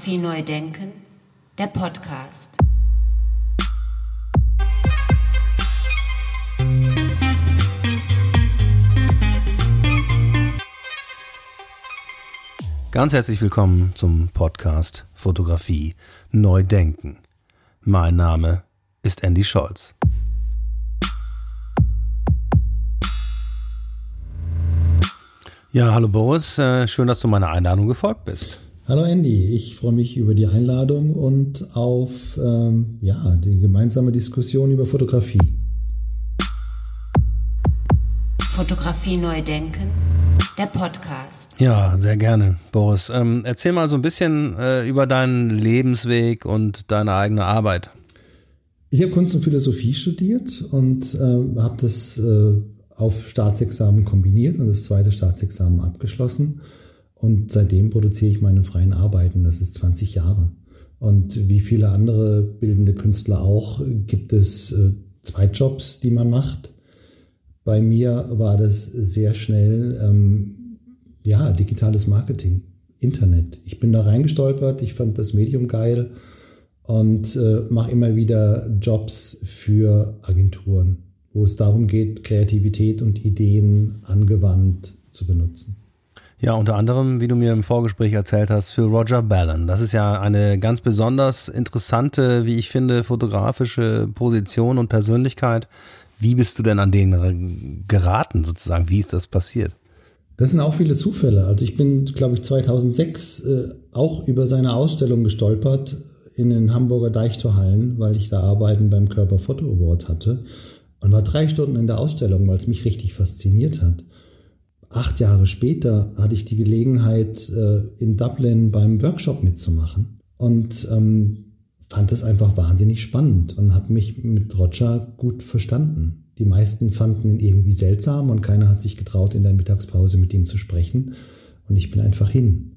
Fotografie neu denken, der Podcast. Ganz herzlich willkommen zum Podcast Fotografie neu denken. Mein Name ist Andy Scholz. Ja, hallo Boris, äh, schön, dass du meiner Einladung gefolgt bist. Hallo Andy, ich freue mich über die Einladung und auf ähm, ja, die gemeinsame Diskussion über Fotografie. Fotografie neu denken, der Podcast. Ja, sehr gerne, Boris. Ähm, erzähl mal so ein bisschen äh, über deinen Lebensweg und deine eigene Arbeit. Ich habe Kunst und Philosophie studiert und äh, habe das äh, auf Staatsexamen kombiniert und das zweite Staatsexamen abgeschlossen und seitdem produziere ich meine freien Arbeiten. Das ist 20 Jahre. Und wie viele andere bildende Künstler auch, gibt es äh, Zweitjobs, die man macht. Bei mir war das sehr schnell, ähm, ja, digitales Marketing, Internet. Ich bin da reingestolpert, ich fand das Medium geil und äh, mache immer wieder Jobs für Agenturen, wo es darum geht, Kreativität und Ideen angewandt zu benutzen. Ja, unter anderem, wie du mir im Vorgespräch erzählt hast, für Roger Ballon. Das ist ja eine ganz besonders interessante, wie ich finde, fotografische Position und Persönlichkeit. Wie bist du denn an den geraten sozusagen? Wie ist das passiert? Das sind auch viele Zufälle. Also ich bin, glaube ich, 2006 äh, auch über seine Ausstellung gestolpert in den Hamburger Deichtorhallen, weil ich da Arbeiten beim Körper Foto Award hatte und war drei Stunden in der Ausstellung, weil es mich richtig fasziniert hat acht Jahre später hatte ich die Gelegenheit, äh, in Dublin beim Workshop mitzumachen und ähm, fand es einfach wahnsinnig spannend und habe mich mit Roger gut verstanden. Die meisten fanden ihn irgendwie seltsam und keiner hat sich getraut, in der Mittagspause mit ihm zu sprechen. Und ich bin einfach hin.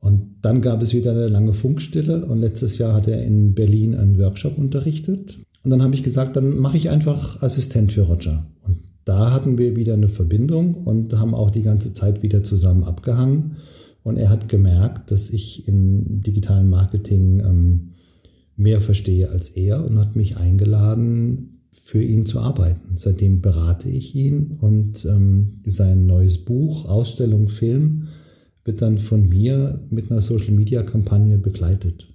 Und dann gab es wieder eine lange Funkstille und letztes Jahr hat er in Berlin einen Workshop unterrichtet. Und dann habe ich gesagt, dann mache ich einfach Assistent für Roger. Und da hatten wir wieder eine Verbindung und haben auch die ganze Zeit wieder zusammen abgehangen. Und er hat gemerkt, dass ich im digitalen Marketing ähm, mehr verstehe als er und hat mich eingeladen, für ihn zu arbeiten. Seitdem berate ich ihn und ähm, sein neues Buch, Ausstellung, Film, wird dann von mir mit einer Social-Media-Kampagne begleitet.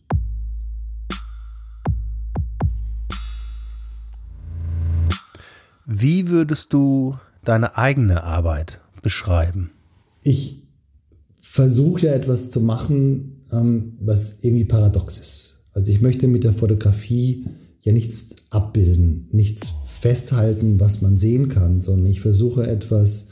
Wie würdest du deine eigene Arbeit beschreiben? Ich versuche ja etwas zu machen, ähm, was irgendwie paradox ist. Also ich möchte mit der Fotografie ja nichts abbilden, nichts festhalten, was man sehen kann, sondern ich versuche etwas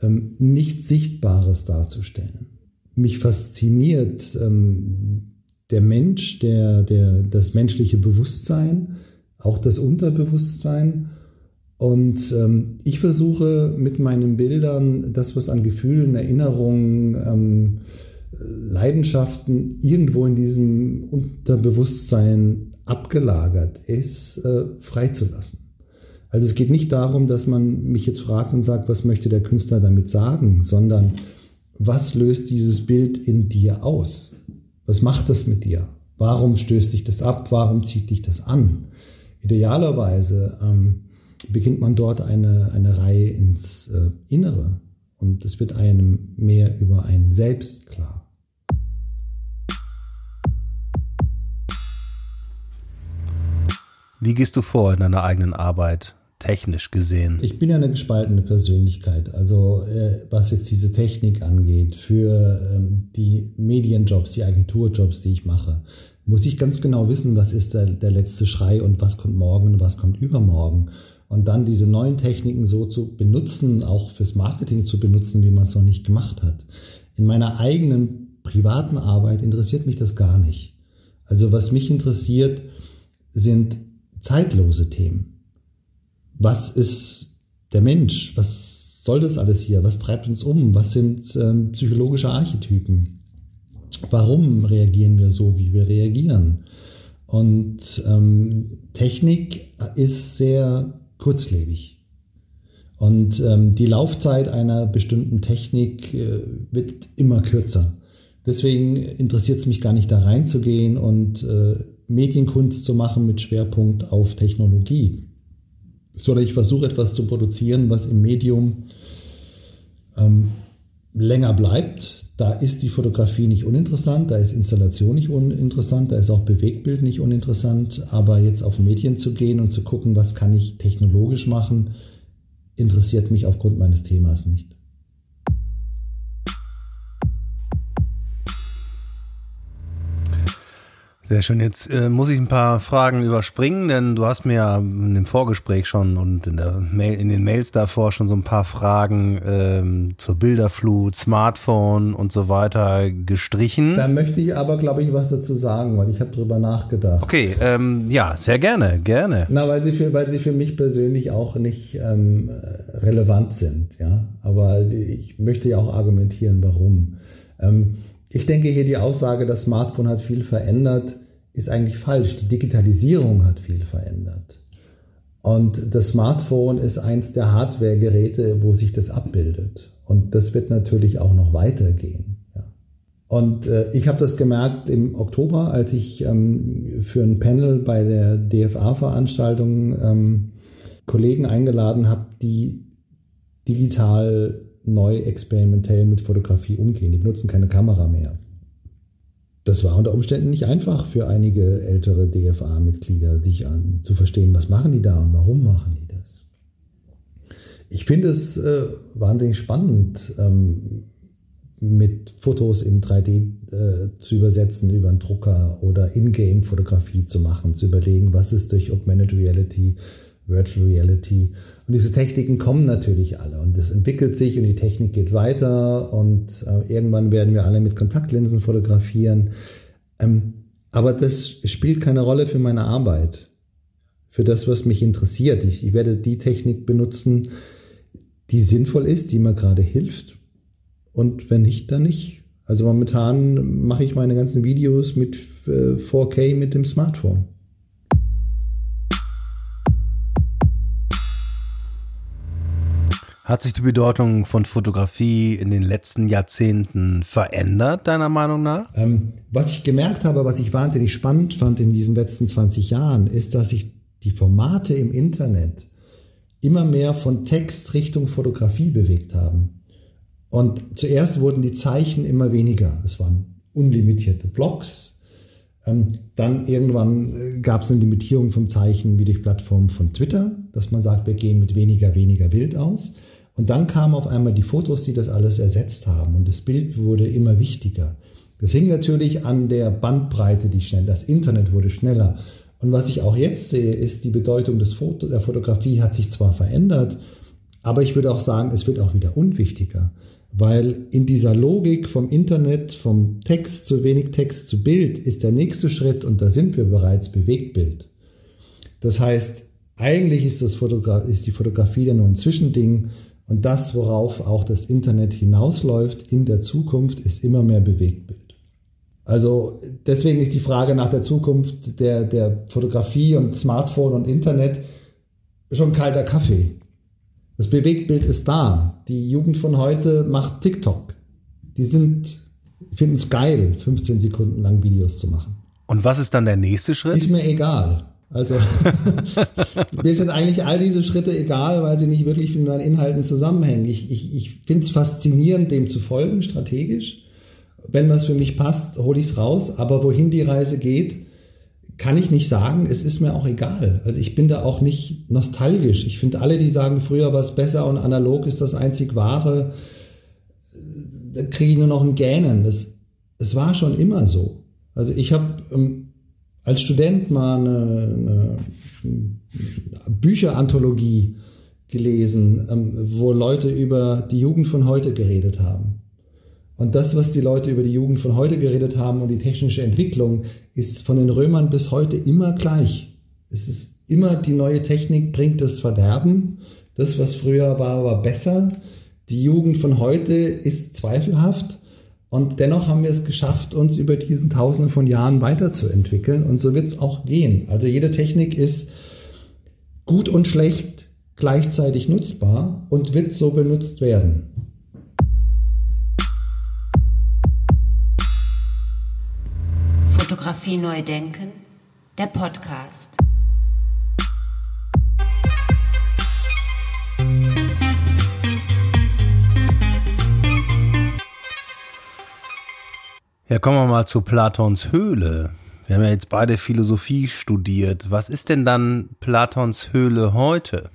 ähm, nicht Sichtbares darzustellen. Mich fasziniert ähm, der Mensch, der, der, das menschliche Bewusstsein, auch das Unterbewusstsein und ähm, ich versuche mit meinen Bildern das, was an Gefühlen, Erinnerungen, ähm, Leidenschaften irgendwo in diesem Unterbewusstsein abgelagert ist, äh, freizulassen. Also es geht nicht darum, dass man mich jetzt fragt und sagt, was möchte der Künstler damit sagen, sondern was löst dieses Bild in dir aus? Was macht das mit dir? Warum stößt dich das ab? Warum zieht dich das an? Idealerweise ähm, beginnt man dort eine, eine Reihe ins äh, Innere und es wird einem mehr über ein Selbst klar. Wie gehst du vor in deiner eigenen Arbeit, technisch gesehen? Ich bin ja eine gespaltene Persönlichkeit. Also äh, was jetzt diese Technik angeht, für ähm, die Medienjobs, die Agenturjobs, die ich mache, muss ich ganz genau wissen, was ist der, der letzte Schrei und was kommt morgen und was kommt übermorgen und dann diese neuen Techniken so zu benutzen, auch fürs Marketing zu benutzen, wie man es noch nicht gemacht hat. In meiner eigenen privaten Arbeit interessiert mich das gar nicht. Also was mich interessiert, sind zeitlose Themen. Was ist der Mensch? Was soll das alles hier? Was treibt uns um? Was sind ähm, psychologische Archetypen? Warum reagieren wir so, wie wir reagieren? Und ähm, Technik ist sehr kurzlebig. Und ähm, die Laufzeit einer bestimmten Technik äh, wird immer kürzer. Deswegen interessiert es mich gar nicht da reinzugehen und äh, Medienkunst zu machen mit Schwerpunkt auf Technologie, sondern ich versuche etwas zu produzieren, was im Medium ähm, länger bleibt. Da ist die Fotografie nicht uninteressant, da ist Installation nicht uninteressant, da ist auch Bewegtbild nicht uninteressant, aber jetzt auf Medien zu gehen und zu gucken, was kann ich technologisch machen, interessiert mich aufgrund meines Themas nicht. Sehr schön. Jetzt äh, muss ich ein paar Fragen überspringen, denn du hast mir ja in dem Vorgespräch schon und in, Mail, in den Mails davor schon so ein paar Fragen ähm, zur Bilderflut, Smartphone und so weiter gestrichen. Da möchte ich aber, glaube ich, was dazu sagen, weil ich habe drüber nachgedacht. Okay, ähm, ja, sehr gerne, gerne. Na, weil sie für, weil sie für mich persönlich auch nicht ähm, relevant sind, ja. Aber ich möchte ja auch argumentieren, warum. Ähm, ich denke hier die Aussage, das Smartphone hat viel verändert, ist eigentlich falsch. Die Digitalisierung hat viel verändert. Und das Smartphone ist eins der Hardware-Geräte, wo sich das abbildet. Und das wird natürlich auch noch weitergehen. Und äh, ich habe das gemerkt im Oktober, als ich ähm, für ein Panel bei der DFA-Veranstaltung ähm, Kollegen eingeladen habe, die digital neu experimentell mit Fotografie umgehen. Die benutzen keine Kamera mehr. Das war unter Umständen nicht einfach für einige ältere DFA-Mitglieder, sich an, zu verstehen, was machen die da und warum machen die das. Ich finde es äh, wahnsinnig spannend, ähm, mit Fotos in 3D äh, zu übersetzen über einen Drucker oder Ingame-Fotografie zu machen, zu überlegen, was ist durch Augmented Reality Virtual Reality. Und diese Techniken kommen natürlich alle und es entwickelt sich und die Technik geht weiter und äh, irgendwann werden wir alle mit Kontaktlinsen fotografieren. Ähm, aber das spielt keine Rolle für meine Arbeit, für das, was mich interessiert. Ich, ich werde die Technik benutzen, die sinnvoll ist, die mir gerade hilft. Und wenn nicht, dann nicht. Also momentan mache ich meine ganzen Videos mit äh, 4K mit dem Smartphone. Hat sich die Bedeutung von Fotografie in den letzten Jahrzehnten verändert, deiner Meinung nach? Ähm, was ich gemerkt habe, was ich wahnsinnig spannend fand in diesen letzten 20 Jahren, ist, dass sich die Formate im Internet immer mehr von Text Richtung Fotografie bewegt haben. Und zuerst wurden die Zeichen immer weniger. Es waren unlimitierte Blogs. Ähm, dann irgendwann äh, gab es eine Limitierung von Zeichen wie durch Plattformen von Twitter, dass man sagt, wir gehen mit weniger, weniger Bild aus. Und dann kamen auf einmal die Fotos, die das alles ersetzt haben und das Bild wurde immer wichtiger. Das hing natürlich an der Bandbreite, die schnell, das Internet wurde schneller. Und was ich auch jetzt sehe, ist, die Bedeutung des Foto, der Fotografie hat sich zwar verändert, aber ich würde auch sagen, es wird auch wieder unwichtiger. Weil in dieser Logik vom Internet, vom Text zu wenig Text zu Bild, ist der nächste Schritt, und da sind wir bereits, Bewegtbild. Das heißt, eigentlich ist, das Fotogra ist die Fotografie ja nur ein Zwischending und das, worauf auch das Internet hinausläuft in der Zukunft, ist immer mehr Bewegtbild. Also deswegen ist die Frage nach der Zukunft der, der Fotografie und Smartphone und Internet schon kalter Kaffee. Das Bewegtbild ist da. Die Jugend von heute macht TikTok. Die sind, finden es geil, 15 Sekunden lang Videos zu machen. Und was ist dann der nächste Schritt? Ist mir egal. Also mir sind eigentlich all diese Schritte egal, weil sie nicht wirklich mit meinen Inhalten zusammenhängen. Ich, ich, ich finde es faszinierend, dem zu folgen, strategisch. Wenn was für mich passt, hole ich es raus. Aber wohin die Reise geht, kann ich nicht sagen. Es ist mir auch egal. Also ich bin da auch nicht nostalgisch. Ich finde alle, die sagen, früher war es besser und analog ist das einzig wahre, da kriege ich nur noch ein Gähnen. Das, das war schon immer so. Also ich habe ähm, als Student mal eine, eine Bücheranthologie gelesen, ähm, wo Leute über die Jugend von heute geredet haben. Und das, was die Leute über die Jugend von heute geredet haben und die technische Entwicklung, ist von den Römern bis heute immer gleich. Es ist immer die neue Technik bringt das Verderben. Das, was früher war, war besser. Die Jugend von heute ist zweifelhaft. Und dennoch haben wir es geschafft, uns über diesen Tausenden von Jahren weiterzuentwickeln. Und so wird es auch gehen. Also jede Technik ist gut und schlecht gleichzeitig nutzbar und wird so benutzt werden. Fotografie neu denken, der Podcast. Ja, kommen wir mal zu Platons Höhle. Wir haben ja jetzt beide Philosophie studiert. Was ist denn dann Platons Höhle heute?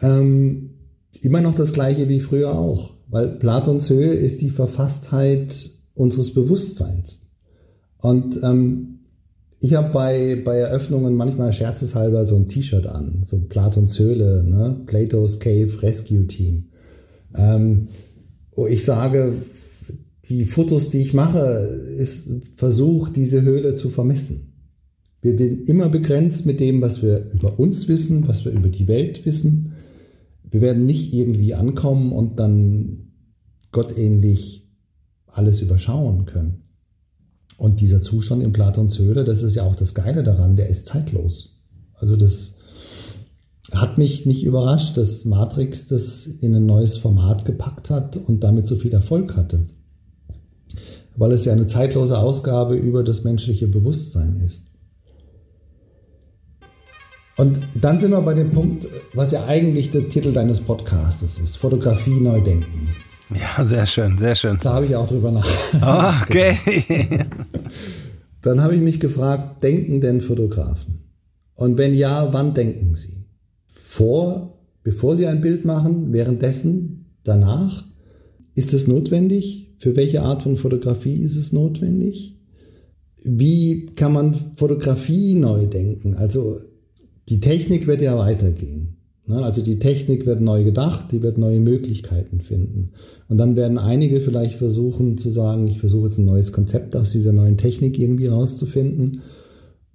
Ähm, immer noch das gleiche wie früher auch, weil Platons Höhe ist die Verfasstheit unseres Bewusstseins. Und ähm, ich habe bei, bei Eröffnungen manchmal scherzeshalber so ein T-Shirt an, so Platons Höhle, ne? Plato's Cave Rescue Team. Ähm, wo ich sage, die Fotos, die ich mache, ist Versuch, diese Höhle zu vermessen. Wir sind immer begrenzt mit dem, was wir über uns wissen, was wir über die Welt wissen. Wir werden nicht irgendwie ankommen und dann gottähnlich alles überschauen können. Und dieser Zustand in Platons Höhle, das ist ja auch das Geile daran, der ist zeitlos. Also das hat mich nicht überrascht, dass Matrix das in ein neues Format gepackt hat und damit so viel Erfolg hatte weil es ja eine zeitlose Ausgabe über das menschliche Bewusstsein ist. Und dann sind wir bei dem Punkt, was ja eigentlich der Titel deines Podcastes ist, Fotografie neu denken. Ja, sehr schön, sehr schön. Da habe ich auch drüber nachgedacht. Okay. Dann habe ich mich gefragt, denken denn Fotografen? Und wenn ja, wann denken sie? Vor, bevor sie ein Bild machen, währenddessen, danach? Ist es notwendig? Für welche Art von Fotografie ist es notwendig? Wie kann man Fotografie neu denken? Also die Technik wird ja weitergehen. Ne? Also die Technik wird neu gedacht, die wird neue Möglichkeiten finden. Und dann werden einige vielleicht versuchen zu sagen, ich versuche jetzt ein neues Konzept aus dieser neuen Technik irgendwie rauszufinden.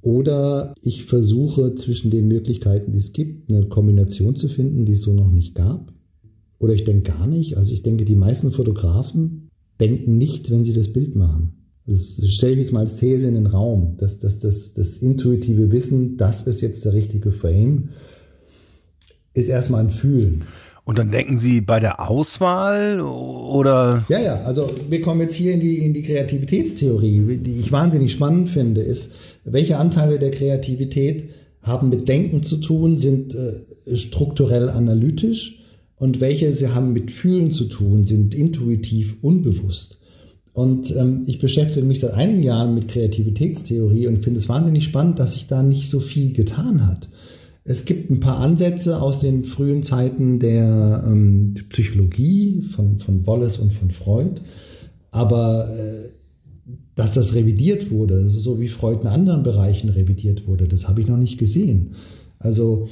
Oder ich versuche zwischen den Möglichkeiten, die es gibt, eine Kombination zu finden, die es so noch nicht gab. Oder ich denke gar nicht. Also ich denke, die meisten Fotografen denken nicht, wenn sie das Bild machen. Das stelle ich jetzt mal als These in den Raum, dass das, das, das intuitive Wissen, das ist jetzt der richtige Frame, ist erstmal ein Fühlen. Und dann denken Sie bei der Auswahl oder? Ja, ja, also wir kommen jetzt hier in die, in die Kreativitätstheorie, die ich wahnsinnig spannend finde, ist, welche Anteile der Kreativität haben mit Denken zu tun, sind äh, strukturell analytisch und welche sie haben mit Fühlen zu tun, sind intuitiv unbewusst. Und ähm, ich beschäftige mich seit einigen Jahren mit Kreativitätstheorie und finde es wahnsinnig spannend, dass sich da nicht so viel getan hat. Es gibt ein paar Ansätze aus den frühen Zeiten der ähm, Psychologie von, von Wallace und von Freud, aber äh, dass das revidiert wurde, so wie Freud in anderen Bereichen revidiert wurde, das habe ich noch nicht gesehen. Also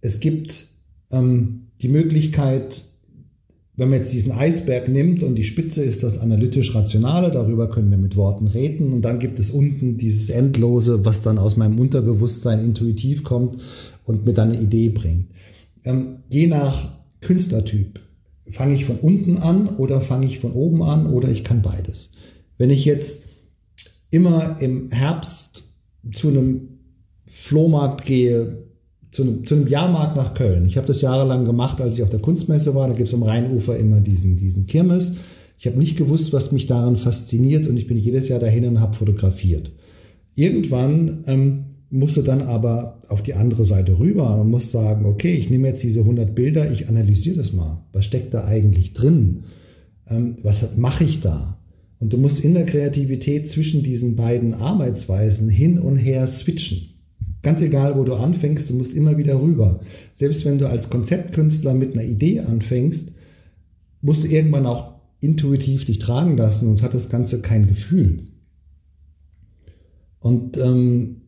es gibt ähm, die Möglichkeit, wenn man jetzt diesen Eisberg nimmt und die Spitze ist das analytisch-rationale, darüber können wir mit Worten reden und dann gibt es unten dieses Endlose, was dann aus meinem Unterbewusstsein intuitiv kommt und mir dann eine Idee bringt. Ähm, je nach Künstlertyp fange ich von unten an oder fange ich von oben an oder ich kann beides. Wenn ich jetzt immer im Herbst zu einem Flohmarkt gehe, zu einem, zu einem Jahrmarkt nach Köln. Ich habe das jahrelang gemacht, als ich auf der Kunstmesse war. Da gibt es am Rheinufer immer diesen, diesen Kirmes. Ich habe nicht gewusst, was mich daran fasziniert und ich bin jedes Jahr dahin und habe fotografiert. Irgendwann ähm, musst du dann aber auf die andere Seite rüber und musst sagen, okay, ich nehme jetzt diese 100 Bilder, ich analysiere das mal. Was steckt da eigentlich drin? Ähm, was mache ich da? Und du musst in der Kreativität zwischen diesen beiden Arbeitsweisen hin und her switchen. Ganz egal, wo du anfängst, du musst immer wieder rüber. Selbst wenn du als Konzeptkünstler mit einer Idee anfängst, musst du irgendwann auch intuitiv dich tragen lassen, sonst hat das Ganze kein Gefühl. Und ähm,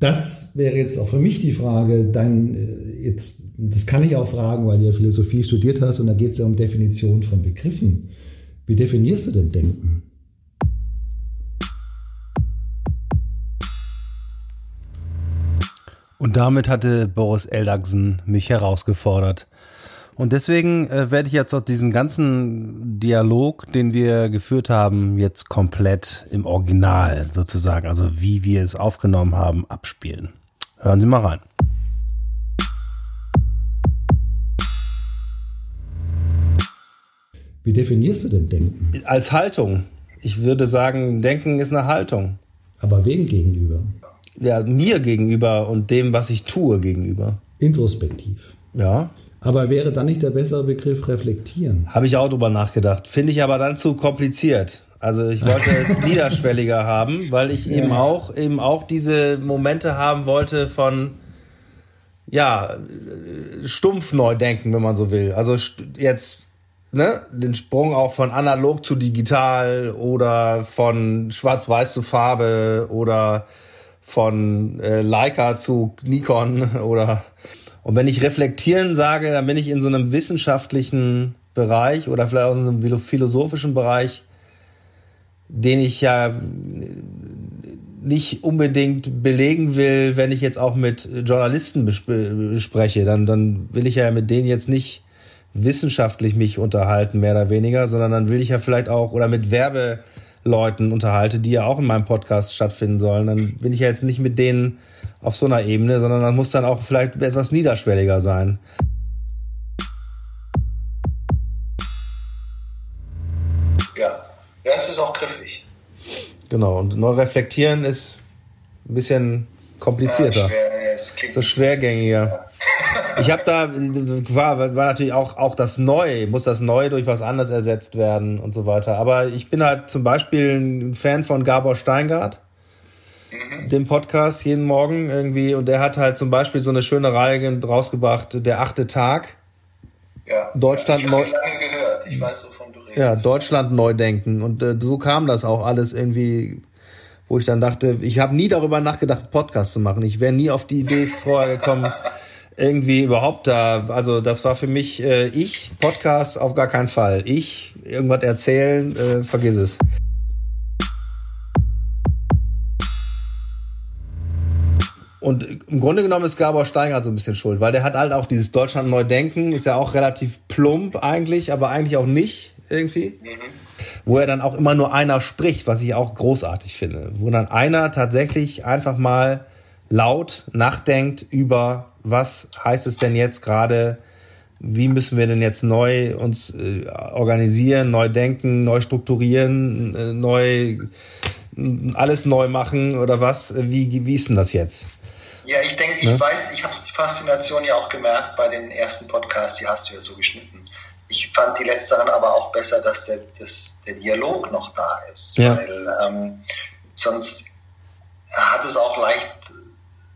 das wäre jetzt auch für mich die Frage, dein, äh, jetzt, das kann ich auch fragen, weil du ja Philosophie studiert hast und da geht es ja um Definition von Begriffen. Wie definierst du denn Denken? Und damit hatte Boris Eldagsen mich herausgefordert. Und deswegen äh, werde ich jetzt auch diesen ganzen Dialog, den wir geführt haben, jetzt komplett im Original sozusagen, also wie wir es aufgenommen haben, abspielen. Hören Sie mal rein. Wie definierst du denn Denken? Als Haltung. Ich würde sagen, Denken ist eine Haltung. Aber wem gegenüber? Ja, mir gegenüber und dem, was ich tue, gegenüber. Introspektiv. Ja. Aber wäre dann nicht der bessere Begriff reflektieren? Habe ich auch drüber nachgedacht. Finde ich aber dann zu kompliziert. Also ich wollte es niederschwelliger haben, weil ich eben auch eben auch diese Momente haben wollte von ja stumpf neu denken, wenn man so will. Also jetzt ne, den Sprung auch von analog zu digital oder von schwarz-weiß zu Farbe oder von äh, Leica zu Nikon oder und wenn ich reflektieren sage, dann bin ich in so einem wissenschaftlichen Bereich oder vielleicht auch in so einem philosophischen Bereich, den ich ja nicht unbedingt belegen will, wenn ich jetzt auch mit Journalisten bespreche, dann, dann will ich ja mit denen jetzt nicht wissenschaftlich mich unterhalten, mehr oder weniger, sondern dann will ich ja vielleicht auch, oder mit Werbeleuten unterhalte, die ja auch in meinem Podcast stattfinden sollen, dann bin ich ja jetzt nicht mit denen auf so einer Ebene, sondern dann muss dann auch vielleicht etwas niederschwelliger sein. Ja, ja, es ist auch griffig. Genau, und neu reflektieren ist ein bisschen komplizierter. Ja, schwer, es klingt so schwergängiger. Ich habe da, war, war natürlich auch, auch das Neue, muss das Neue durch was anderes ersetzt werden und so weiter. Aber ich bin halt zum Beispiel ein Fan von Gabor Steingart, mhm. dem Podcast jeden Morgen irgendwie. Und der hat halt zum Beispiel so eine schöne Reihe rausgebracht, der achte Tag. Ja, Deutschland ich habe lange gehört. Ich weiß, wovon du redest. Ja, Deutschland neu denken. Und äh, so kam das auch alles irgendwie wo ich dann dachte, ich habe nie darüber nachgedacht, Podcast zu machen. Ich wäre nie auf die Idee vorher gekommen, irgendwie überhaupt da. Also das war für mich äh, ich Podcast auf gar keinen Fall. Ich irgendwas erzählen, äh, vergiss es. Und im Grunde genommen ist Gabor Steingart so ein bisschen schuld, weil der hat halt auch dieses Deutschland neu denken, ist ja auch relativ plump eigentlich, aber eigentlich auch nicht irgendwie. Mhm wo er dann auch immer nur einer spricht, was ich auch großartig finde. Wo dann einer tatsächlich einfach mal laut nachdenkt über, was heißt es denn jetzt gerade, wie müssen wir denn jetzt neu uns äh, organisieren, neu denken, neu strukturieren, äh, neu alles neu machen oder was? Wie, wie ist denn das jetzt? Ja, ich denke, ich ne? weiß, ich habe die Faszination ja auch gemerkt bei den ersten Podcasts, die hast du ja so geschnitten ich fand die letzteren aber auch besser, dass der, dass der Dialog noch da ist. Ja. Weil ähm, sonst hat es auch leicht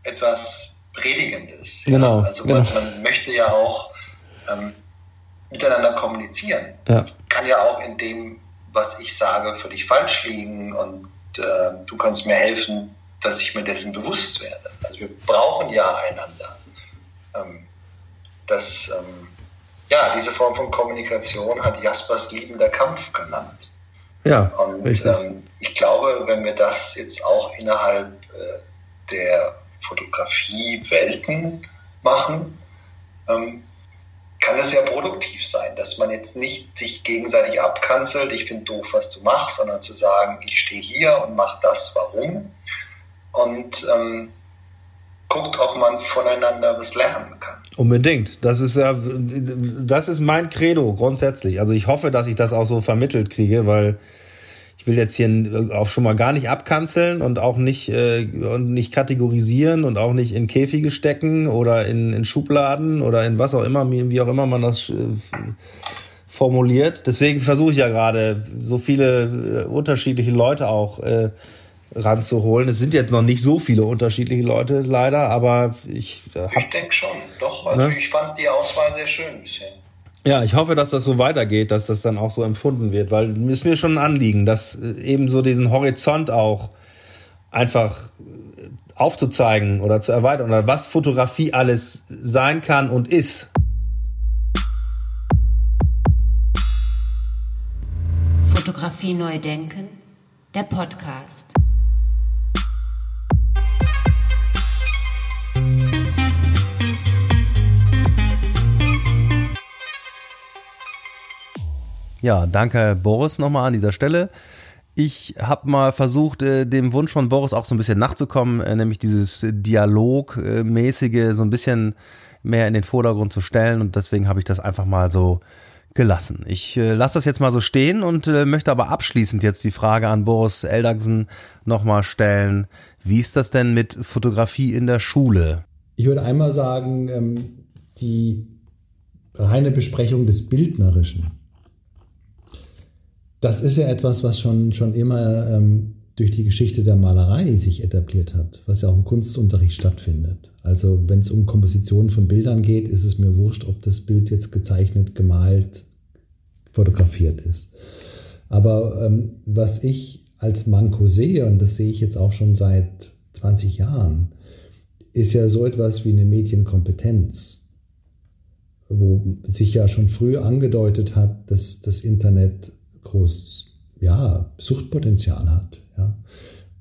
etwas Predigendes. Genau. Ja? Also genau. Man, man, möchte ja auch ähm, miteinander kommunizieren. Ja. Kann ja auch in dem, was ich sage, völlig falsch liegen und äh, du kannst mir helfen, dass ich mir dessen bewusst werde. Also wir brauchen ja einander. Ähm, das ähm, ja, diese Form von Kommunikation hat Jaspers liebender Kampf genannt. Ja. Und ähm, ich glaube, wenn wir das jetzt auch innerhalb äh, der Fotografie-Welten machen, ähm, kann es sehr produktiv sein, dass man jetzt nicht sich gegenseitig abkanzelt, ich finde doof, was du machst, sondern zu sagen, ich stehe hier und mache das, warum. Und ähm, guckt, ob man voneinander was lernen kann. Unbedingt. Das ist ja, das ist mein Credo grundsätzlich. Also ich hoffe, dass ich das auch so vermittelt kriege, weil ich will jetzt hier auch schon mal gar nicht abkanzeln und auch nicht äh, und nicht kategorisieren und auch nicht in Käfige stecken oder in, in Schubladen oder in was auch immer, wie auch immer man das äh, formuliert. Deswegen versuche ich ja gerade so viele äh, unterschiedliche Leute auch äh, ranzuholen. Es sind jetzt noch nicht so viele unterschiedliche Leute leider, aber ich. Äh, ich denke schon, doch. Also ne? ich fand die Auswahl sehr schön bisher. Ja, ich hoffe, dass das so weitergeht, dass das dann auch so empfunden wird, weil es mir schon ein Anliegen, dass äh, eben so diesen Horizont auch einfach äh, aufzuzeigen oder zu erweitern oder was Fotografie alles sein kann und ist. Fotografie neu denken, der Podcast. Ja, danke Boris nochmal an dieser Stelle. Ich habe mal versucht, äh, dem Wunsch von Boris auch so ein bisschen nachzukommen, äh, nämlich dieses Dialogmäßige so ein bisschen mehr in den Vordergrund zu stellen. Und deswegen habe ich das einfach mal so gelassen. Ich äh, lasse das jetzt mal so stehen und möchte aber abschließend jetzt die Frage an Boris Eldagsen nochmal stellen. Wie ist das denn mit Fotografie in der Schule? Ich würde einmal sagen, ähm, die reine Besprechung des Bildnerischen. Das ist ja etwas, was schon, schon immer ähm, durch die Geschichte der Malerei sich etabliert hat, was ja auch im Kunstunterricht stattfindet. Also wenn es um Kompositionen von Bildern geht, ist es mir wurscht, ob das Bild jetzt gezeichnet, gemalt, fotografiert ist. Aber ähm, was ich als Manko sehe, und das sehe ich jetzt auch schon seit 20 Jahren, ist ja so etwas wie eine Medienkompetenz, wo sich ja schon früh angedeutet hat, dass das Internet groß ja, Suchtpotenzial hat. Ja.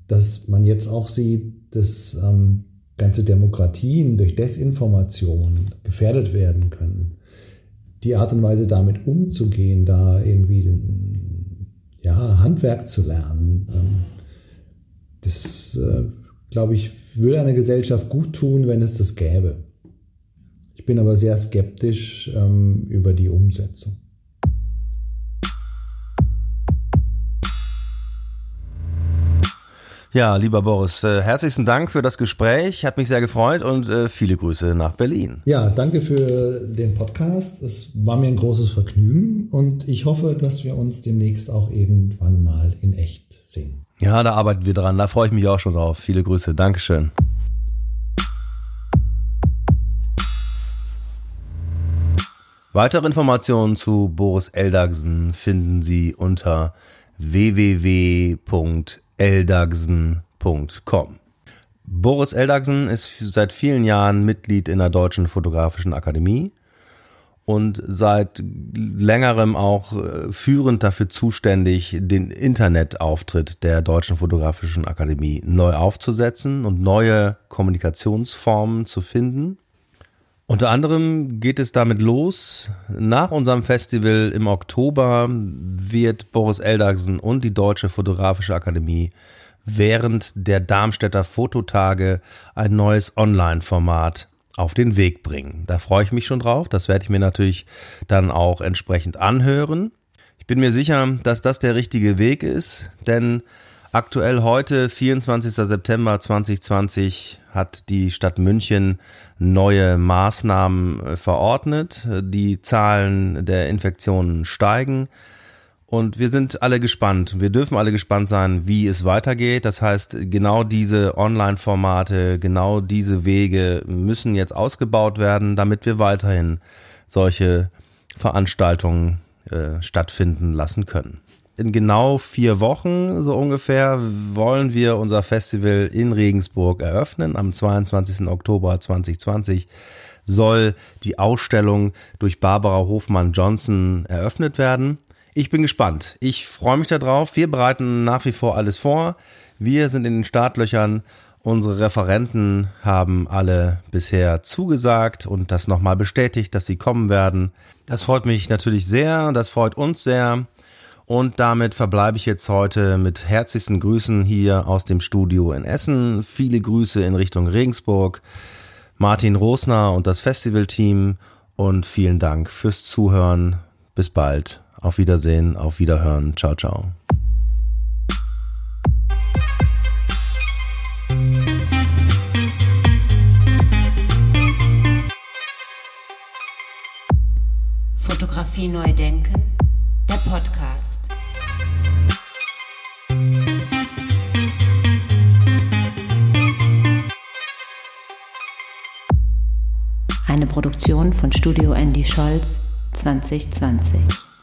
Dass man jetzt auch sieht, dass ähm, ganze Demokratien durch Desinformation gefährdet werden können. Die Art und Weise, damit umzugehen, da irgendwie ja, Handwerk zu lernen, ähm, das, äh, glaube ich, würde einer Gesellschaft gut tun, wenn es das gäbe. Ich bin aber sehr skeptisch ähm, über die Umsetzung. Ja, lieber Boris, äh, herzlichen Dank für das Gespräch. Hat mich sehr gefreut und äh, viele Grüße nach Berlin. Ja, danke für den Podcast. Es war mir ein großes Vergnügen und ich hoffe, dass wir uns demnächst auch irgendwann mal in echt sehen. Ja, da arbeiten wir dran. Da freue ich mich auch schon drauf. Viele Grüße. Dankeschön. Weitere Informationen zu Boris Eldagsen finden Sie unter www eldagsen.com. Boris Eldagsen ist seit vielen Jahren Mitglied in der Deutschen Fotografischen Akademie und seit längerem auch äh, führend dafür zuständig, den Internetauftritt der Deutschen Fotografischen Akademie neu aufzusetzen und neue Kommunikationsformen zu finden. Unter anderem geht es damit los. Nach unserem Festival im Oktober wird Boris Eldagsen und die Deutsche Fotografische Akademie während der Darmstädter Fototage ein neues Online-Format auf den Weg bringen. Da freue ich mich schon drauf. Das werde ich mir natürlich dann auch entsprechend anhören. Ich bin mir sicher, dass das der richtige Weg ist, denn aktuell heute, 24. September 2020, hat die Stadt München neue Maßnahmen äh, verordnet. Die Zahlen der Infektionen steigen. Und wir sind alle gespannt. Wir dürfen alle gespannt sein, wie es weitergeht. Das heißt, genau diese Online-Formate, genau diese Wege müssen jetzt ausgebaut werden, damit wir weiterhin solche Veranstaltungen äh, stattfinden lassen können in genau vier Wochen, so ungefähr, wollen wir unser Festival in Regensburg eröffnen. Am 22. Oktober 2020 soll die Ausstellung durch Barbara Hofmann-Johnson eröffnet werden. Ich bin gespannt. Ich freue mich darauf. Wir bereiten nach wie vor alles vor. Wir sind in den Startlöchern. Unsere Referenten haben alle bisher zugesagt und das nochmal bestätigt, dass sie kommen werden. Das freut mich natürlich sehr. Das freut uns sehr. Und damit verbleibe ich jetzt heute mit herzlichsten Grüßen hier aus dem Studio in Essen. Viele Grüße in Richtung Regensburg. Martin Rosner und das Festivalteam und vielen Dank fürs Zuhören. Bis bald. Auf Wiedersehen, auf Wiederhören. Ciao, ciao. Fotografie neu denken Podcast. Eine Produktion von Studio Andy Scholz 2020.